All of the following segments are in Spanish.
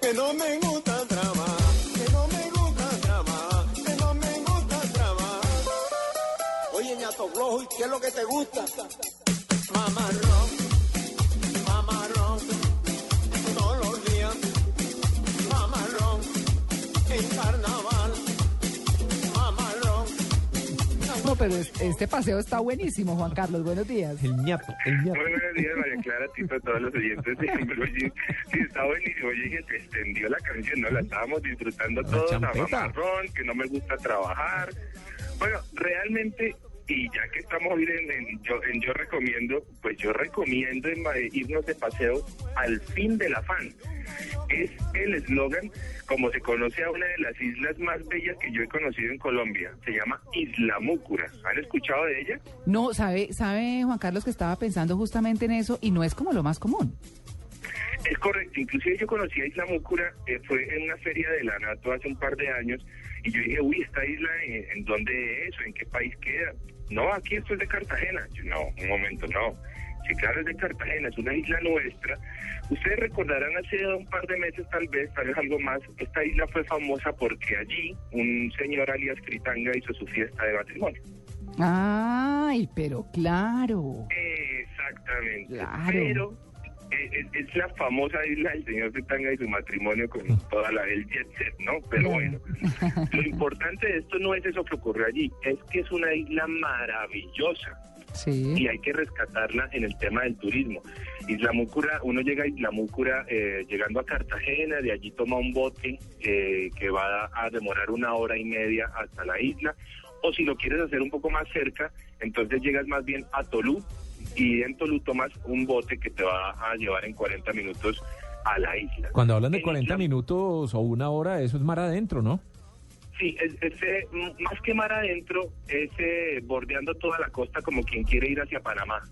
Que no me gusta trabajar, que no me gusta trabajar, que no me gusta trabajar. Oye, ñato flojo, ¿y qué es lo que te gusta? Mamarrón, pero es- este paseo está buenísimo, Juan Carlos. Buenos días. El ñato, el ñato. Muy buenos días, María Clara, a ti, a todos los oyentes de Jeans. Sí, está buenísimo. Yo dije, se extendió la canción, ¿no? La estábamos disfrutando todos a champeta. mamarrón, que no me gusta trabajar. Bueno, realmente, y ya que estamos hoy en, en yo, en Yo Recomiendo, pues yo recomiendo en- eh, irnos de paseo al fin del afán. Es el eslogan, como se conoce a una de las islas más bellas que yo he conocido en Colombia. Se llama Isla Múcura. ¿Han escuchado de ella? No, sabe, sabe Juan Carlos que estaba pensando justamente en eso y no es como lo más común. Es correcto, inclusive yo conocí a Isla Múcura, eh, fue en una feria de la NATO hace un par de años, y yo dije, uy, esta isla, ¿en, en dónde es? ¿O ¿En qué país queda? No, aquí esto es de Cartagena. Yo, no, un momento, no. Sí, claro, es de Cartagena, es una isla nuestra. Ustedes recordarán hace un par de meses, tal vez, tal vez algo más, esta isla fue famosa porque allí un señor alias Critanga hizo su fiesta de matrimonio. Ay, pero claro. Exactamente. Claro. Pero es, es la famosa isla del señor Zetanga y su matrimonio con toda la el jet set, ¿no? Pero bueno, lo importante de esto no es eso que ocurrió allí, es que es una isla maravillosa Sí. y hay que rescatarla en el tema del turismo. Isla Múcura, uno llega a Isla Múcura eh, llegando a Cartagena, de allí toma un bote eh, que va a, a demorar una hora y media hasta la isla, o si lo quieres hacer un poco más cerca, entonces llegas más bien a Tolú y en Tolú tomas un bote que te va a llevar en 40 minutos a la isla. Cuando hablan de En 40 Isla- minutos o una hora, eso es mar adentro, ¿no? Sí, es, es, eh, más que mar adentro, es eh, bordeando toda la costa como quien quiere ir hacia Panamá.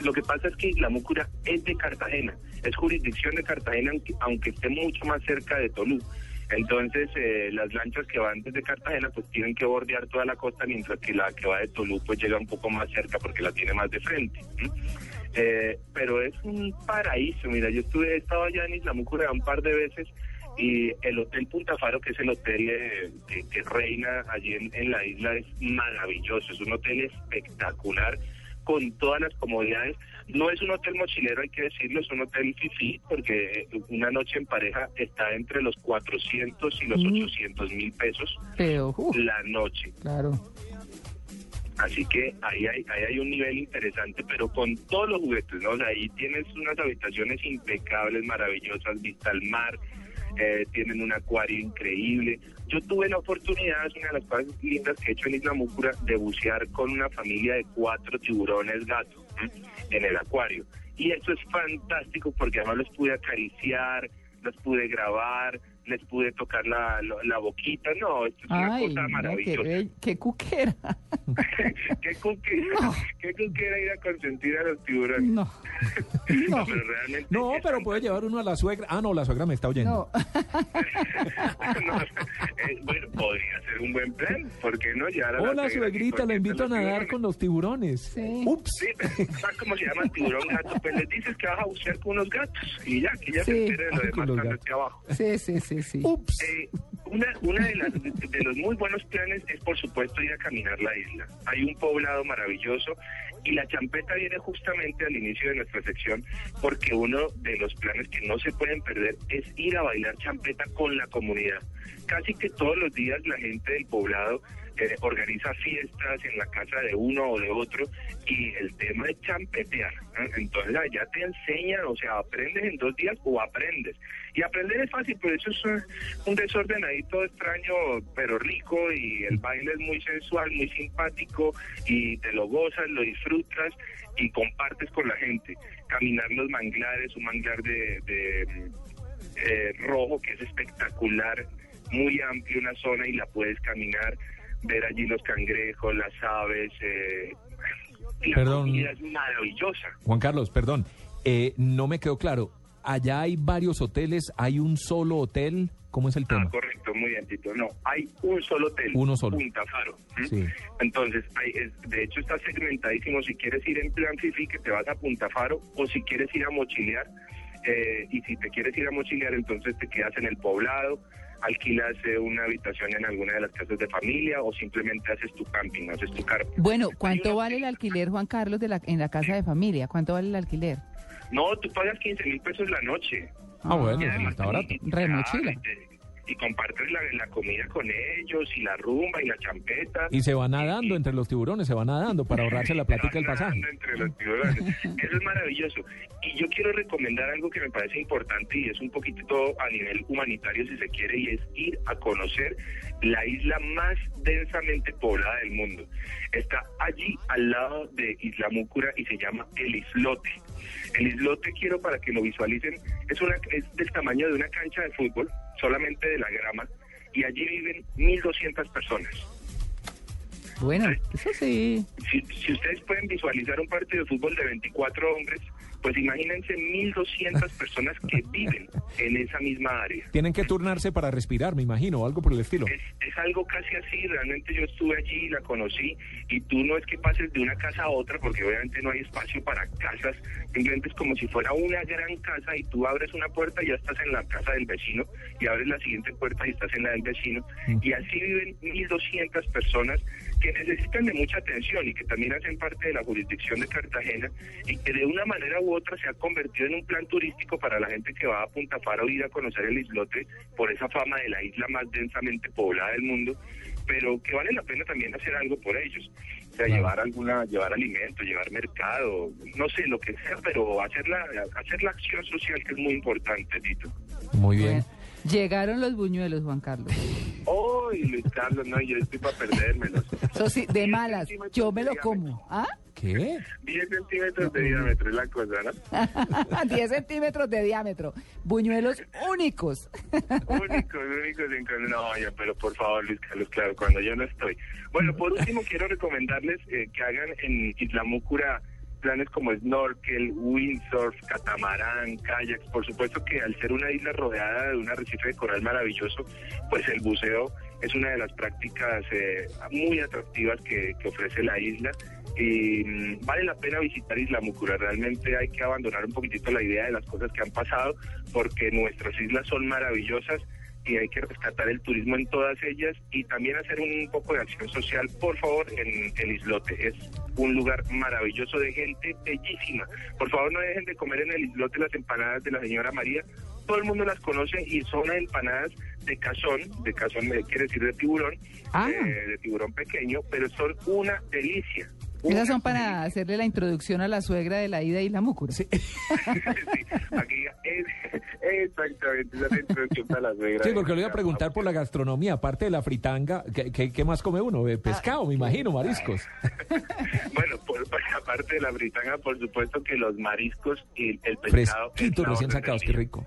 Lo que pasa es que Isla Múcura es de Cartagena, es jurisdicción de Cartagena, aunque, aunque esté mucho más cerca de Tolú. Entonces, eh, las lanchas que van desde Cartagena pues tienen que bordear toda la costa, mientras que la que va de Tolú pues llega un poco más cerca porque la tiene más de frente. Eh, pero es un paraíso, mira, yo estuve, he estado allá en Isla Múcura un par de veces y el Hotel Punta Faro, que es el hotel eh, que, reina allí en la isla, es maravilloso, es un hotel espectacular con todas las comodidades. No es un hotel mochilero, hay que decirlo, es un hotel fifí, porque una noche en pareja está entre los 400 y los Mm. 800 mil pesos Pero, la noche. claro. Así que ahí hay, ahí hay un nivel interesante, pero con todos los juguetes, ¿no? O sea, ahí tienes unas habitaciones impecables, maravillosas, vista al mar, eh, tienen un acuario increíble. Yo tuve la oportunidad, es una de las cosas lindas que he hecho en Isla Múcura, de bucear con una familia de cuatro tiburones gato en el acuario. Y eso es fantástico porque además los pude acariciar, los pude grabar, les pude tocar la, la, la boquita. No, esto es una cosa no, qué, maravillosa. qué cuquera. ¿Qué cuquera, qué cuquera ir a consentir a los tiburones? No. No, pero realmente. No, pero puede llevar uno a la suegra. Ah, no, la suegra me está oyendo. No. No, eh, bueno, podría ser un buen plan. ¿Por qué no? Llevar a la Hola, suegra suegrita, la invito a nadar tiburones. con los tiburones. Sí. Ups. Sí, ¿sabes cómo se llama el tiburón gato? Pues les dices que vas a bucear con unos gatos y ya, que ya Sí. se entere de lo demás cuando esté abajo. Sí, sí, sí, sí. Ups. Eh, Una, una de, las, de, de los muy buenos planes es, por supuesto, ir a caminar la isla. Hay un poblado maravilloso y la champeta viene justamente al inicio de nuestra sección porque uno de los planes que no se pueden perder es ir a bailar champeta con la comunidad. Casi que todos los días la gente del poblado organiza fiestas en la casa de uno o de otro y el tema es champetear. Entonces allá te enseñan, o sea, aprendes en dos días o aprendes. Y aprender es fácil, pero eso es un, un desordenadito extraño, pero rico y el baile es muy sensual, muy simpático y te lo gozas, lo disfrutas y compartes con la gente. Caminar los manglares, un manglar de, de, eh, rojo que es espectacular, muy amplio una zona y la puedes caminar, ver allí los cangrejos, las aves. Eh, la Perdón. comida es maravillosa. Juan Carlos, perdón, eh, no me quedó claro. Allá hay varios hoteles, hay un solo hotel. ¿Cómo es el Ah, tema? correcto, muy bien, Tito. No, hay un solo hotel. Uno solo. Punta Faro. Sí. Entonces, hay, es- de hecho está segmentadísimo. Si quieres ir en plan fifi, que te vas a Punta Faro, o si quieres ir a mochilear, eh, y si te quieres ir a mochilear, entonces te quedas en el poblado, alquilas una habitación en alguna de las casas de familia, o simplemente haces tu camping, haces tu carpa. Bueno, ¿cuánto vale el alquiler, Juan Carlos, de la, en la casa de familia? ¿Cuánto vale el alquiler? No, tú pagas 15 mil pesos la noche. Ah, bueno, Y además- está barato. Re mochila. y te- Y compartes la, la comida con ellos, y la rumba, y la champeta. Y se va nadando entre los tiburones, se va nadando para ahorrarse la plática del pasaje. Entre los tiburones. Eso es maravilloso. Y yo quiero recomendar algo que me parece importante y es un poquito a nivel humanitario si se quiere y es ir a conocer la isla más densamente poblada del mundo. Está allí al lado de Isla Múcura y se llama El Islote. El islote quiero para que lo visualicen, es, una, es del tamaño de una cancha de fútbol, solamente de la grama, y allí viven 1.200 personas. Bueno, eso sí. Si, si ustedes pueden visualizar un partido de fútbol de 24 hombres, pues imagínense 1.200 personas que viven en esa misma área. Tienen que turnarse para respirar, me imagino, o algo por el estilo. Es, es algo casi así, realmente yo estuve allí, la conocí, y tú no es que pases de una casa a otra, porque obviamente no hay espacio para casas, simplemente es como si fuera una gran casa y tú abres una puerta y ya estás en la casa del vecino, y abres la siguiente puerta y estás en la del vecino, y así viven 1.200 personas que necesitan de mucha atención y que también hacen parte de la jurisdicción de Cartagena y que de una manera u otra se ha convertido en un plan turístico para la gente que va a Punta Faro ir a conocer el islote por esa fama de la isla más densamente poblada del mundo, pero que vale la pena también hacer algo por ellos. O sea, llevar alguna, llevar alimento, llevar mercado, no sé, lo que sea, pero hacer la, hacer la acción social que es muy importante, Tito. Muy bien. Llegaron los buñuelos, Juan Carlos. ¡Uy, Luis Carlos! No, yo estoy para perdérmelos. Eso sí, de malas. Yo me lo como. ¿Ah? ¿Qué? 10 centímetros de diámetro es la cosa, ¿no? 10 centímetros de diámetro. Buñuelos únicos. Únicos, únicos en. No, ya, pero por favor, Luis Carlos, claro, cuando yo no estoy. Bueno, por último, quiero recomendarles eh, que hagan en Isla Múcura planes como snorkel, windsurf, catamarán, kayaks. Por supuesto que al ser una isla rodeada de un arrecife de coral maravilloso, pues el buceo es una de las prácticas eh, muy atractivas que, ofrece la isla. Y mm, vale la pena visitar Isla Múcura. Realmente hay que abandonar un poquitito la idea de las cosas que han pasado, porque nuestras islas son maravillosas y hay que rescatar el turismo en todas ellas y también hacer un poco de acción social, por favor, en el islote. Es un lugar maravilloso de gente bellísima. Por favor, no dejen de comer en el islote las empanadas de la señora María. Todo el mundo las conoce y son empanadas de cazón, de cazón eh, quiere decir de tiburón, Ah. eh, de tiburón pequeño, pero son una delicia. Esas son para hacerle la introducción a la suegra de la ida a Isla Múcura. sí, aquí es, exactamente, esa es la introducción para la suegra. Sí, porque le iba a preguntar por la gastronomía, aparte de la fritanga, ¿qué, qué, qué más come uno? Eh, Pescado, me imagino, mariscos. Bueno, por, por aparte de la britanga, por supuesto que los mariscos y el pescado. Fresquito, es la recién sacados, qué rico.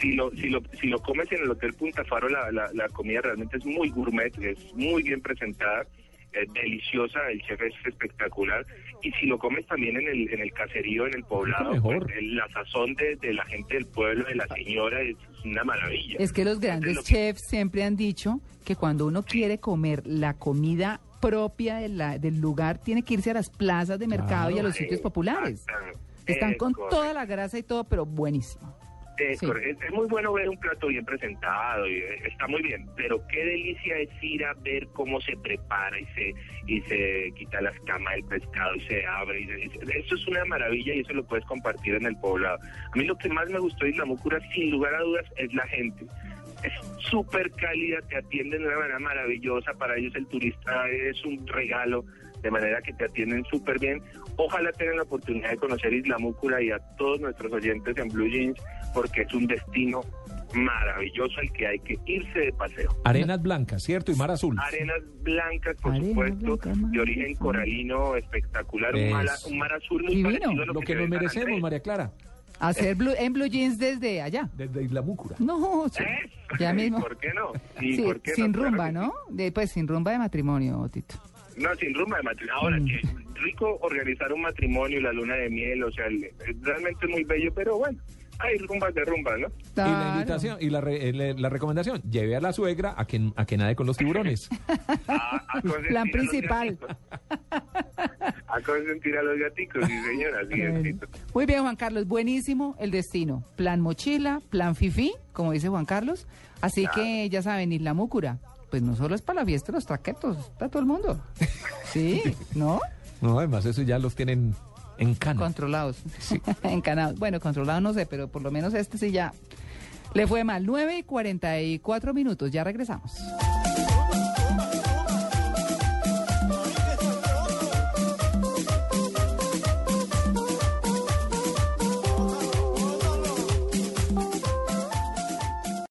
Si lo, si, lo, si lo comes en el Hotel Punta Faro, la, la, la comida realmente es muy gourmet, es muy bien presentada, es deliciosa, el chef es espectacular. Y si lo comes también en el, en el caserío, en el poblado, mejor. pues, la sazón de, de la gente del pueblo, de la señora, es una maravilla. Es que los grandes chefs siempre han dicho que cuando uno quiere comer la comida propia de la- del lugar, tiene que irse a las plazas de mercado y a los sitios populares. Están con toda la grasa y todo, pero buenísimo. Eh, Sí. corre- es, es muy bueno ver un plato bien presentado y eh, está muy bien, pero qué delicia es ir a ver cómo se prepara y se y se quita la escama del pescado y se abre. Y se- y eso es una maravilla y eso lo puedes compartir en el poblado. A mí lo que más me gustó de Isla Mucura, sin lugar a dudas, es la gente. Es súper cálida, te atienden de una manera maravillosa. Para ellos el turista es un regalo, de manera que te atienden súper bien. Ojalá tengan la oportunidad de conocer Isla Múcura y a todos nuestros oyentes en Blue Jeans, porque es un destino maravilloso al que hay que irse de paseo. Arenas blancas, ¿cierto? Y mar azul. Arenas blancas, por Arenas supuesto, mar de origen coralino, espectacular, un, Eso. un mar azul muy Divino. parecido a Lo que nos merecemos. María Clara, Hacer blue- en blue jeans desde allá. desde Isla Múcura. No, sí. Ya mismo. ¿Por qué no? ¿Y Sí, por qué no? sin rumba. ¿no? De, pues sin rumba de matrimonio, Tito. No, sin rumba de matrimonio. Ahora, Mm. que rico organizar un matrimonio y la luna de miel, o sea, el- es realmente muy bello, pero bueno, hay rumbas de rumba, ¿no? Y la invitación y la, re- eh, la recomendación, lleve a la suegra a que, a que nade con los tiburones. A, a Plan a principal. gaticos. A consentir a los gaticos, sí, señora, Bueno. Muy bien, Juan Carlos, buenísimo el destino. Plan mochila, plan fifi, como dice Juan Carlos. Así que ya saben, Isla Múcura, pues no solo es para la fiesta de los traquetos, para todo el mundo. Sí, ¿no? No, además eso ya los tienen Controlados, encanados. Bueno, controlados no sé, pero por lo menos este sí ya le fue mal. 9 y 44 minutos, ya regresamos.